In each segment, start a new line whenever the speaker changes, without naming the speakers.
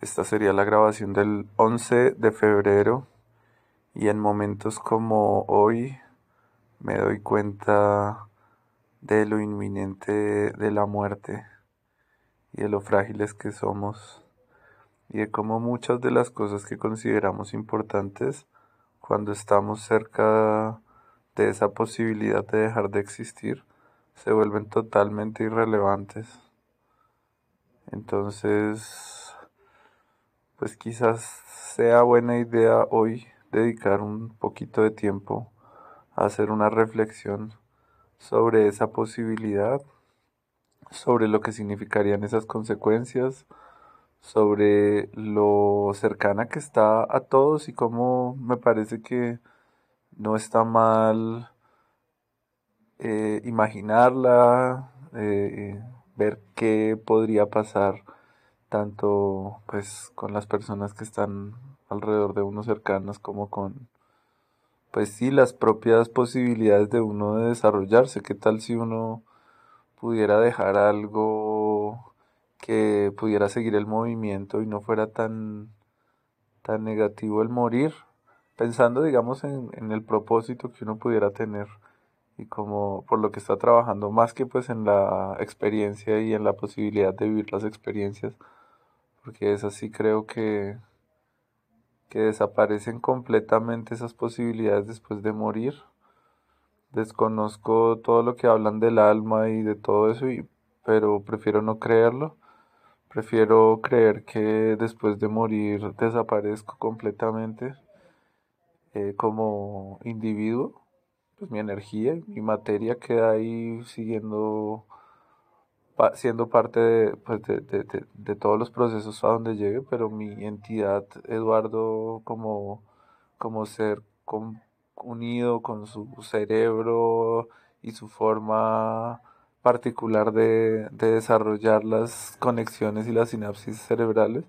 Esta sería la grabación del 11 de febrero y en momentos como hoy me doy cuenta de lo inminente de la muerte y de lo frágiles que somos y de cómo muchas de las cosas que consideramos importantes cuando estamos cerca de esa posibilidad de dejar de existir se vuelven totalmente irrelevantes. Entonces, pues quizás sea buena idea hoy dedicar un poquito de tiempo a hacer una reflexión sobre esa posibilidad, sobre lo que significarían esas consecuencias, sobre lo cercana que está a todos y cómo me parece que no está mal eh, imaginarla, eh, ver qué podría pasar tanto pues con las personas que están alrededor de uno cercanas como con pues sí las propias posibilidades de uno de desarrollarse. Qué tal si uno pudiera dejar algo que pudiera seguir el movimiento y no fuera tan tan negativo el morir pensando digamos en, en el propósito que uno pudiera tener y como por lo que está trabajando más que pues en la experiencia y en la posibilidad de vivir las experiencias porque es así creo que que desaparecen completamente esas posibilidades después de morir. Desconozco todo lo que hablan del alma y de todo eso y pero prefiero no creerlo. Prefiero creer que después de morir desaparezco completamente eh, como individuo. Pues mi energía mi materia queda ahí siguiendo, siendo parte pues, de, de, de, todos los procesos a donde llegue, pero mi entidad, Eduardo, como, como ser unido con su cerebro y su forma particular de, de desarrollar las conexiones y las sinapsis cerebrales,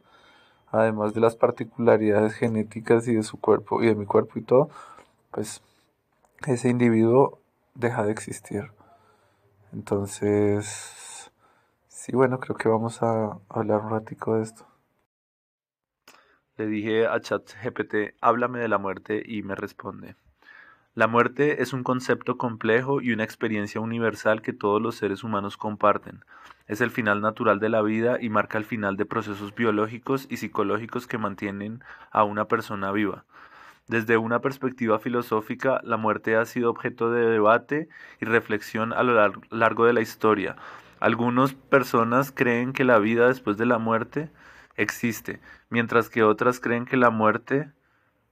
además de las particularidades genéticas y de su cuerpo y de mi cuerpo y todo, pues ese individuo deja de existir. Entonces, sí, bueno, creo que vamos a hablar un ratico de esto.
Le dije a ChatGPT, háblame de la muerte y me responde. La muerte es un concepto complejo y una experiencia universal que todos los seres humanos comparten. Es el final natural de la vida y marca el final de procesos biológicos y psicológicos que mantienen a una persona viva. Desde una perspectiva filosófica, la muerte ha sido objeto de debate y reflexión a lo largo de la historia. Algunas personas creen que la vida después de la muerte existe, mientras que otras creen que la muerte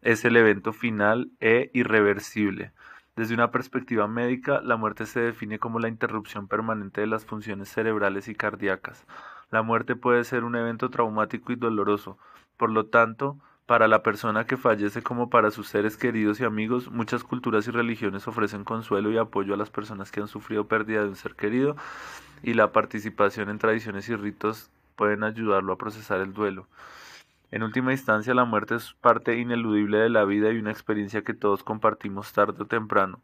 es el evento final e irreversible. Desde una perspectiva médica, la muerte se define como la interrupción permanente de las funciones cerebrales y cardíacas. La muerte puede ser un evento traumático y doloroso. Por lo tanto, para la persona que fallece como para sus seres queridos y amigos, muchas culturas y religiones ofrecen consuelo y apoyo a las personas que han sufrido pérdida de un ser querido y la participación en tradiciones y ritos pueden ayudarlo a procesar el duelo. En última instancia, la muerte es parte ineludible de la vida y una experiencia que todos compartimos tarde o temprano.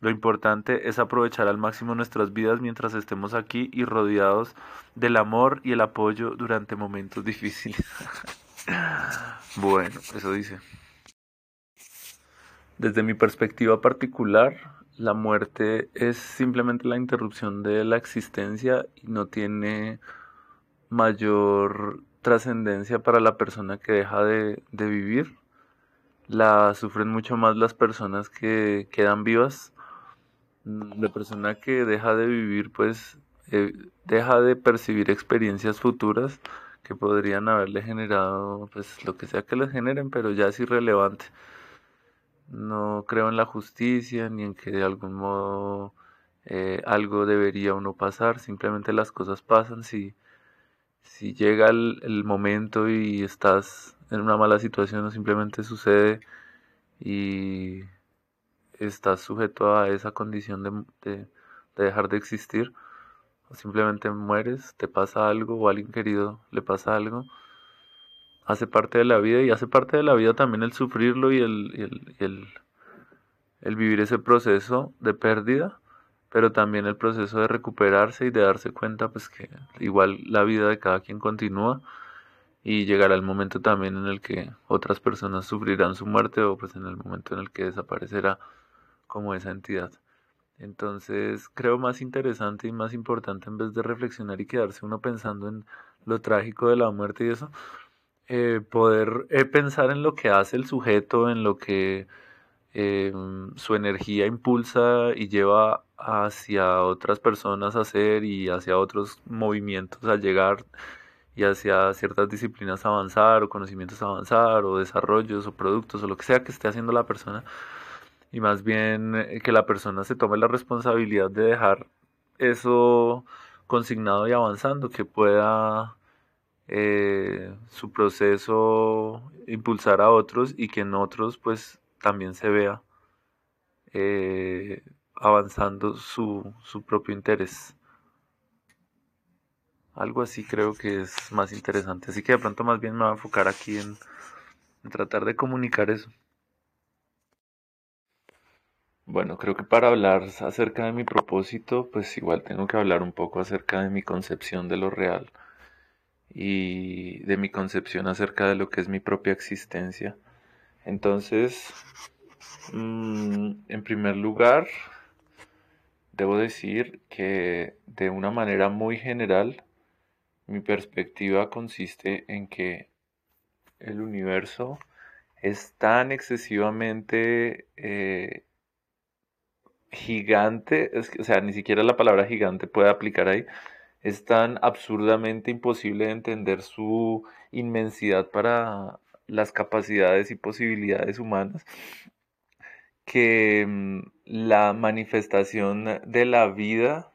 Lo importante es aprovechar al máximo nuestras vidas mientras estemos aquí y rodeados del amor y el apoyo durante momentos difíciles. Bueno, eso dice. Desde mi perspectiva particular, la muerte es simplemente la interrupción de la existencia y no tiene mayor trascendencia para la persona que deja de, vivir. La sufren mucho más las personas que quedan vivas. La persona que deja de vivir, pues, eh, deja de percibir experiencias futuras que podrían haberle generado, pues lo que sea que les generen, pero ya es irrelevante. No creo en la justicia ni en que de algún modo eh, algo debería uno pasar, simplemente las cosas pasan. Si, si llega el, momento y estás en una mala situación o simplemente sucede y estás sujeto a esa condición de dejar de existir, simplemente mueres, te pasa algo o a alguien querido le pasa algo, hace parte de la vida y hace parte de la vida también el sufrirlo y el, el, el, vivir ese proceso de pérdida, pero también el proceso de recuperarse y de darse cuenta pues que igual la vida de cada quien continúa y llegará el momento también en el que otras personas sufrirán su muerte o pues en el momento en el que desaparecerá como esa entidad. Entonces creo más interesante y más importante en vez de reflexionar y quedarse uno pensando en lo trágico de la muerte y eso, eh, poder eh, pensar en lo que hace el sujeto, en lo que eh, su energía impulsa y lleva hacia otras personas a hacer y hacia otros movimientos a llegar y hacia ciertas disciplinas a avanzar o conocimientos a avanzar o desarrollos o productos o lo que sea que esté haciendo la persona y más bien eh, que la persona se tome la responsabilidad de dejar eso consignado y avanzando, que pueda eh, su proceso impulsar a otros y que en otros pues también se vea eh, avanzando su, su propio interés. Algo así creo que es más interesante. Así que de pronto más bien me voy a enfocar aquí en, tratar de comunicar eso. Bueno, creo que para hablar acerca de mi propósito, pues igual tengo que hablar un poco acerca de mi concepción de lo real y de mi concepción acerca de lo que es mi propia existencia. Entonces, mm, en primer lugar, debo decir que de una manera muy general, mi perspectiva consiste en que el universo es tan excesivamente eh, gigante, o sea, ni siquiera la palabra gigante puede aplicar ahí, es tan absurdamente imposible de entender su inmensidad para las capacidades y posibilidades humanas que mm, la manifestación de la vida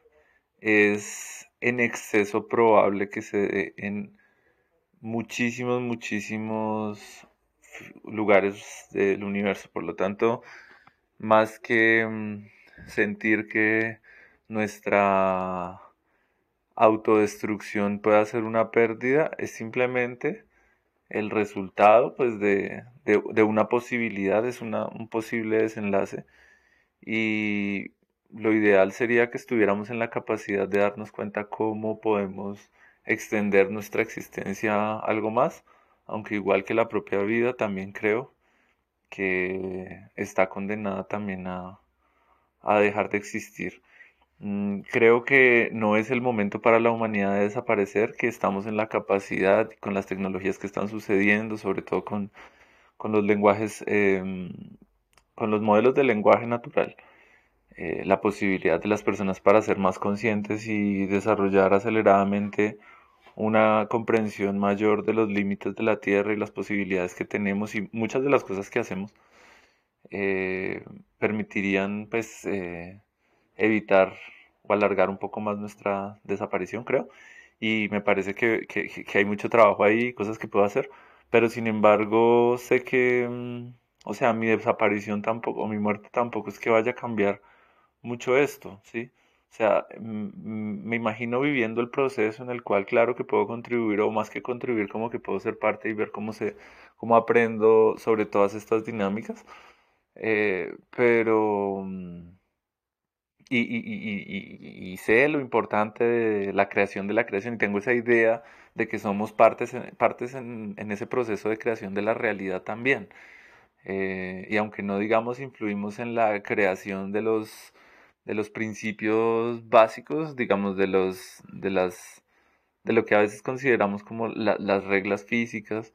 es en exceso probable que se dé en muchísimos, muchísimos lugares del universo. Por lo tanto, más que mm, sentir que nuestra autodestrucción pueda ser una pérdida, es simplemente el resultado pues, de, una posibilidad, es una, un posible desenlace. Y lo ideal sería que estuviéramos en la capacidad de darnos cuenta cómo podemos extender nuestra existencia algo más, aunque igual que la propia vida también creo que está condenada también a, dejar de existir. Mm, creo que no es el momento para la humanidad de desaparecer, que estamos en la capacidad con las tecnologías que están sucediendo, sobre todo con, los lenguajes, em, con los modelos de lenguaje natural eh, la posibilidad de las personas para ser más conscientes y desarrollar aceleradamente una comprensión mayor de los límites de la Tierra y las posibilidades que tenemos y muchas de las cosas que hacemos eh, permitirían pues eh, evitar o alargar un poco más nuestra desaparición creo y me parece que, que, hay mucho trabajo ahí, cosas que puedo hacer, pero sin embargo sé que, mm, o sea, mi desaparición tampoco, o mi muerte tampoco es que vaya a cambiar mucho esto, ¿sí? O sea, me imagino viviendo el proceso en el cual, claro que puedo contribuir, o más que contribuir, como que puedo ser parte y ver cómo, se, cómo aprendo sobre todas estas dinámicas. Eh, pero... Mm, y, y, y, sé lo importante de la creación de la creación y tengo esa idea de que somos partes, partes en, en ese proceso de creación de la realidad también. Eh, y aunque no digamos influimos en la creación de los de los principios básicos, digamos, de los, de las, de lo que a veces consideramos como las reglas físicas,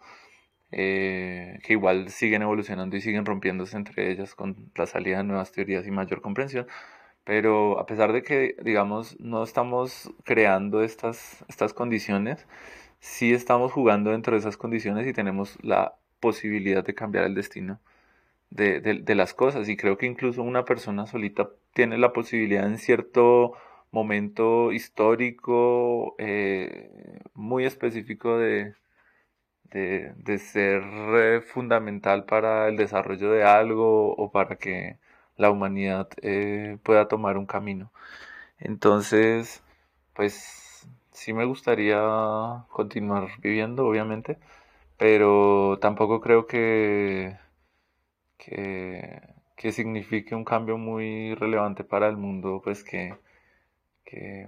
eh, que igual siguen evolucionando y siguen rompiéndose entre ellas con la salida de nuevas teorías y mayor comprensión. Pero a pesar de que, digamos, no estamos creando estas, estas condiciones, sí estamos jugando dentro de esas condiciones y tenemos la posibilidad de cambiar el destino de, las cosas. Y creo que incluso una persona solita tiene la posibilidad en cierto momento histórico eh, muy específico de, de, ser eh, fundamental para el desarrollo de algo o para que la humanidad eh, pueda tomar un camino. Entonces, pues sí me gustaría continuar viviendo, obviamente, pero tampoco creo que que, signifique un cambio muy relevante para el mundo, pues que, que,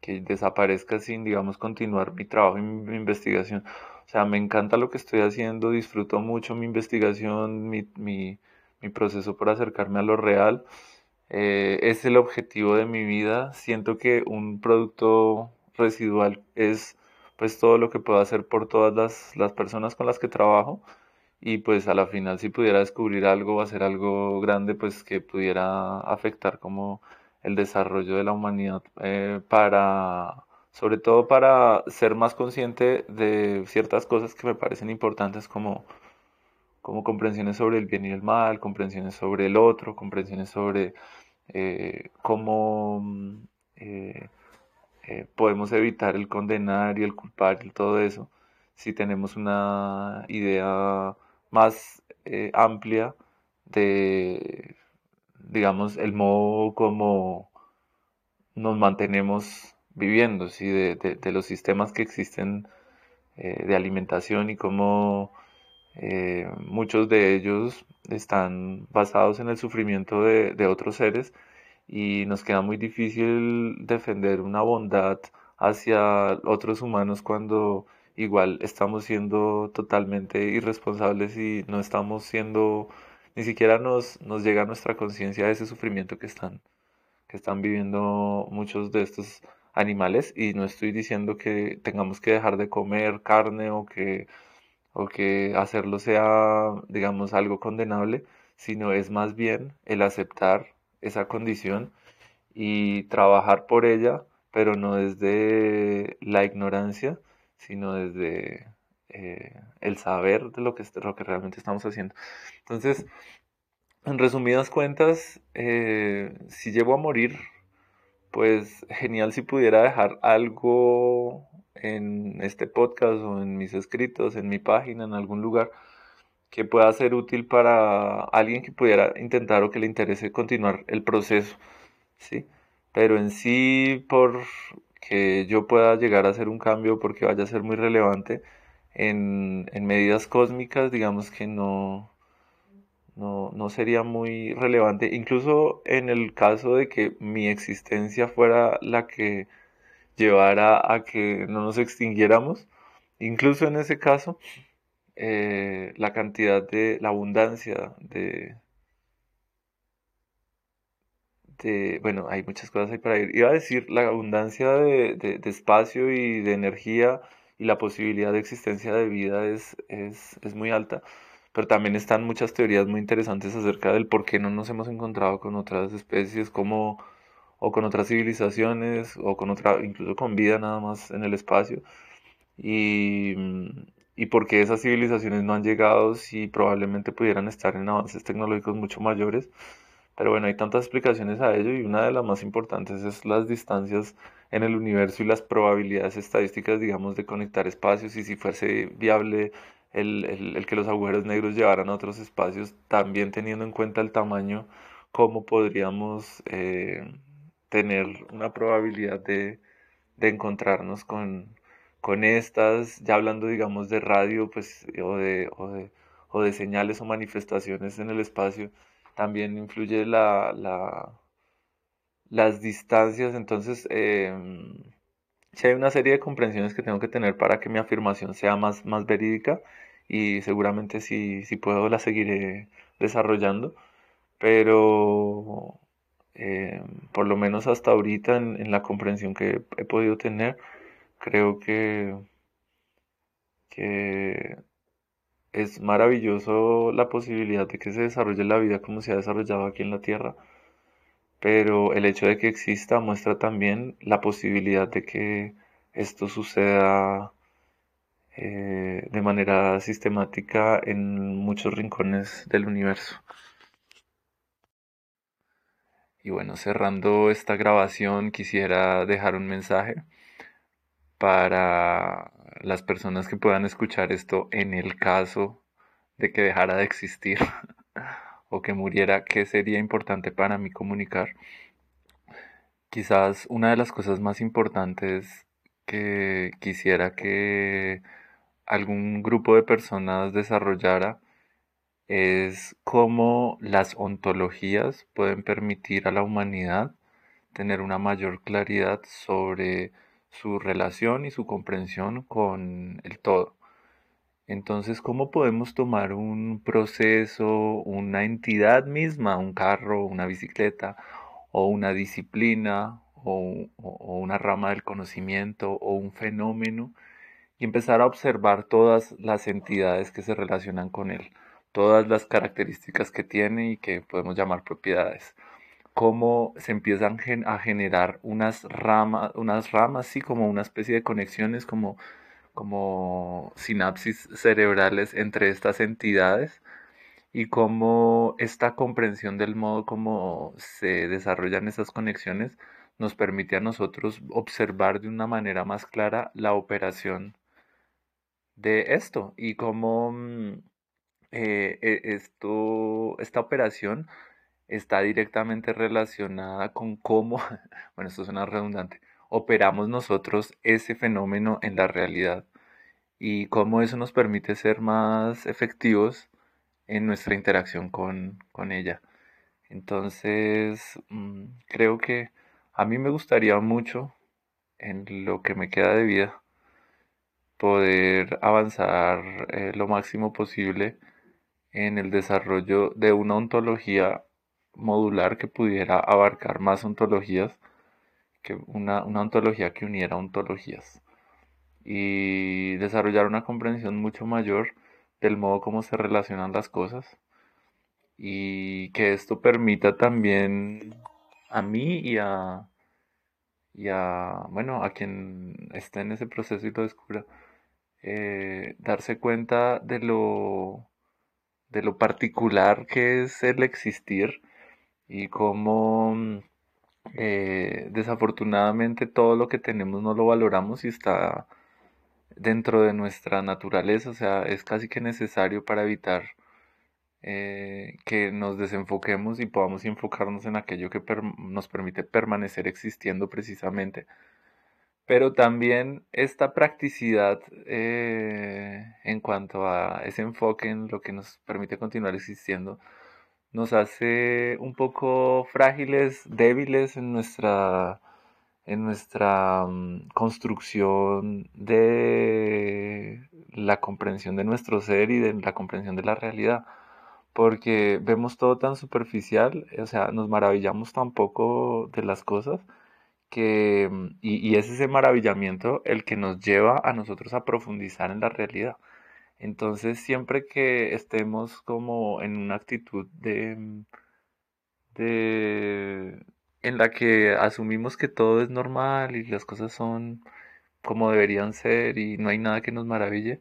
que desaparezca sin, digamos, continuar mi trabajo y mi investigación. Sea, me encanta lo que estoy haciendo, disfruto mucho mi investigación, mi, mi, mi proceso por acercarme a lo real. Eh, es el objetivo de mi vida. Siento que un producto residual es pues todo lo que puedo hacer por todas las, las personas con las que trabajo y pues a la final si pudiera descubrir algo o hacer algo grande pues que pudiera afectar como el desarrollo de la humanidad eh, para sobre todo para ser más consciente de ciertas cosas que me parecen importantes como como comprensiones sobre el bien y el mal, comprensiones sobre el otro, comprensiones sobre eh, cómo mm, eh, eh, podemos evitar el condenar y el culpar y todo eso. Si tenemos una idea más amplia de, digamos, el modo como nos mantenemos viviendo, ¿sí? de, de, los sistemas que existen de alimentación y cómo eh, muchos de ellos están basados en el sufrimiento de, otros seres y nos queda muy difícil defender una bondad hacia otros humanos cuando igual estamos siendo totalmente irresponsables y no estamos siendo, ni siquiera nos, nos llega a nuestra conciencia de ese sufrimiento que están, que están viviendo muchos de estos animales y no estoy diciendo que tengamos que dejar de comer carne o que o que hacerlo sea, digamos, algo condenable, sino es más bien el aceptar esa condición y trabajar por ella, pero no desde la ignorancia, sino desde eh, el saber de lo que, lo que realmente estamos haciendo. Entonces, en resumidas cuentas, eh, si llego a morir, pues genial si pudiera dejar algo en este podcast o en mis escritos, en mi página, en algún lugar que pueda ser útil para alguien que pudiera intentar o que le interese continuar el proceso, ¿sí? Pero en sí, por que yo pueda llegar a hacer un cambio porque vaya a ser muy relevante en, en medidas cósmicas, digamos que no, no, no sería muy relevante, incluso en el caso de que mi existencia fuera la que llevara a que no nos extinguiéramos. Incluso en ese caso, eh, la cantidad de, la abundancia de, de, bueno, hay muchas cosas ahí para ir. Iba a decir la abundancia de, de, espacio y de energía y la posibilidad de existencia de vida es, es, es muy alta pero también están muchas teorías muy interesantes acerca del por qué no nos hemos encontrado con otras especies, como o con otras civilizaciones o con otra, incluso con vida nada más en el espacio. Y, y por qué esas civilizaciones no han llegado si probablemente pudieran estar en avances tecnológicos mucho mayores. Pero bueno, hay tantas explicaciones a ello y una de las más importantes es las distancias en el universo y las probabilidades estadísticas, digamos, de conectar espacios y si fuese viable el, el, que los agujeros negros llevaran a otros espacios, también teniendo en cuenta el tamaño, cómo podríamos eh, tener una probabilidad de, encontrarnos con, con, estas, ya hablando digamos de radio pues, o, de, o, de, señales o manifestaciones en el espacio, también influye la, la las distancias, entonces eh, si hay una serie de comprensiones que tengo que tener para que mi afirmación sea más, más verídica y seguramente si, si puedo la seguiré desarrollando, pero eh, por lo menos hasta ahorita en, la comprensión que he podido tener, creo que, que es maravilloso la posibilidad de que se desarrolle la vida como se ha desarrollado aquí en la Tierra, pero el hecho de que exista muestra también la posibilidad de que esto suceda eh, de manera sistemática en muchos rincones del universo. Y bueno, cerrando esta grabación, quisiera dejar un mensaje para las personas que puedan escuchar esto en el caso de que dejara de existir o que muriera, ¿qué sería importante para mí comunicar? Quizás una de las cosas más importantes que quisiera que algún grupo de personas desarrollara es cómo las ontologías pueden permitir a la humanidad tener una mayor claridad sobre su relación y su comprensión con el todo. Entonces, ¿cómo podemos tomar un proceso, una entidad misma, un carro, una bicicleta, o una disciplina, o, una rama del conocimiento, o un fenómeno, y empezar a observar todas las entidades que se relacionan con él, todas las características que tiene y que podemos llamar propiedades? cómo se empiezan a generar unas ramas, unas ramas, sí, como una especie de conexiones, como como sinapsis cerebrales entre estas entidades y cómo esta comprensión del modo como se desarrollan esas conexiones nos permite a nosotros observar de una manera más clara la operación de esto y cómo mm, eh, e, esto, esta operación está directamente relacionada con cómo, bueno, esto suena redundante, operamos nosotros ese fenómeno en la realidad y cómo eso nos permite ser más efectivos en nuestra interacción con, ella. Entonces, mm, creo que a mí me gustaría mucho en lo que me queda de vida poder avanzar eh, lo máximo posible en el desarrollo de una ontología modular que pudiera abarcar más ontologías que una, ontología que uniera ontologías y desarrollar una comprensión mucho mayor del modo como se relacionan las cosas y que esto permita también a mí y a, y a bueno a quien esté en ese proceso y lo descubra eh, darse cuenta de lo de lo particular que es el existir y cómo eh, desafortunadamente todo lo que tenemos no lo valoramos y está dentro de nuestra naturaleza, o sea, es casi que necesario para evitar eh, que nos desenfoquemos y podamos enfocarnos en aquello que nos permite permanecer existiendo precisamente. Pero también esta practicidad eh, en cuanto a ese enfoque en lo que nos permite continuar existiendo, nos hace un poco frágiles, débiles en nuestra, en nuestra mm, construcción de la comprensión de nuestro ser y de la comprensión de la realidad. Porque vemos todo tan superficial, o sea, nos maravillamos tan poco de las cosas que, mm, y, y es ese maravillamiento el que nos lleva a nosotros a profundizar en la realidad. Entonces, siempre que estemos como en una actitud de, mm, de en la que asumimos que todo es normal y las cosas son como deberían ser y no hay nada que nos maraville,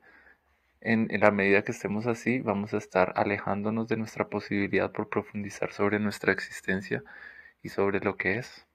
en, en, la medida que estemos así, vamos a estar alejándonos de nuestra posibilidad por profundizar sobre nuestra existencia y sobre lo que es.